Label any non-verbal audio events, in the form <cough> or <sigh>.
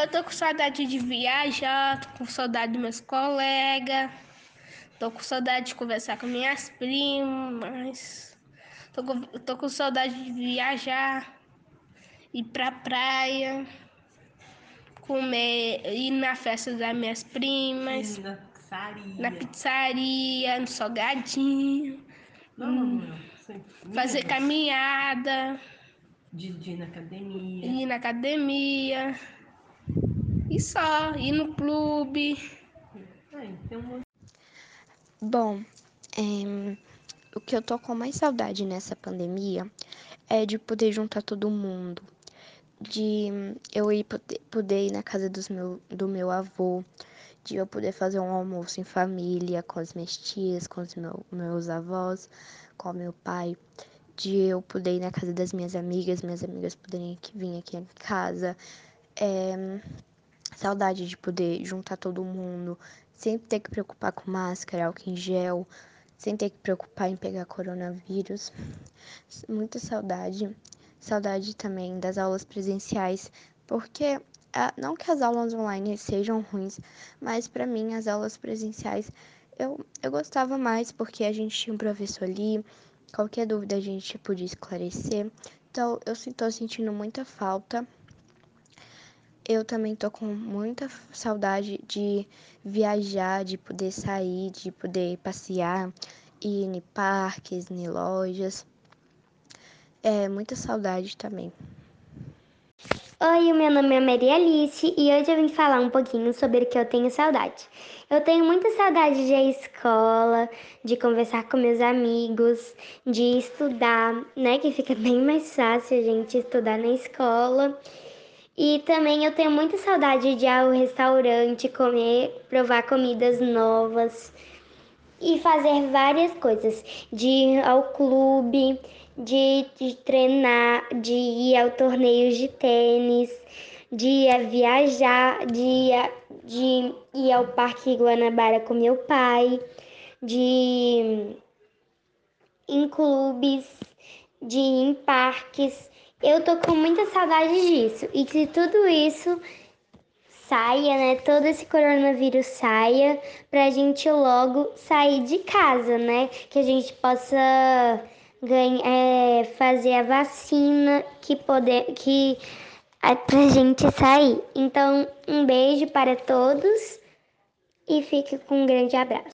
Eu tô com saudade de viajar, tô com saudade dos meus colegas, tô com saudade de conversar com minhas primas, tô com, tô com saudade de viajar, ir pra praia, comer, ir na festa das minhas primas, Sim, na pizzaria. na pizzaria, no salgadinho, Não, não, não. Sim. fazer caminhada, De, de ir na academia. ir na academia. E só, ir no clube. Bom, em, o que eu tô com mais saudade nessa pandemia é de poder juntar todo mundo, de eu ir poder, poder ir na casa dos meu, do meu avô, de eu poder fazer um almoço em família com as minhas tias, com os meu, meus avós, com meu pai, de eu poder ir na casa das minhas amigas, minhas amigas poderem vir aqui em casa. É, saudade de poder juntar todo mundo, sem ter que preocupar com máscara, álcool em gel, sem ter que preocupar em pegar coronavírus. Muita saudade. Saudade também das aulas presenciais, porque ah, não que as aulas online sejam ruins, mas para mim as aulas presenciais eu, eu gostava mais porque a gente tinha um professor ali, qualquer dúvida a gente podia esclarecer. Então eu estou sentindo muita falta eu também tô com muita saudade de viajar, de poder sair, de poder passear, ir em parques, em lojas. É, muita saudade também. Oi, meu nome é Maria Alice e hoje eu vim falar um pouquinho sobre o que eu tenho saudade. Eu tenho muita saudade de ir à escola, de conversar com meus amigos, de estudar, né? Que fica <laughs> bem mais fácil a gente estudar na escola. E também eu tenho muita saudade de ir ao restaurante, comer, provar comidas novas e fazer várias coisas, de ir ao clube, de, de treinar, de ir ao torneio de tênis, de ir viajar, de ir, de ir ao Parque Guanabara com meu pai, de ir em clubes, de ir em parques. Eu tô com muita saudade disso. E que tudo isso saia, né? Todo esse coronavírus saia pra gente logo sair de casa, né? Que a gente possa ganhar, é, fazer a vacina que poder que é pra gente sair. Então, um beijo para todos e fique com um grande abraço.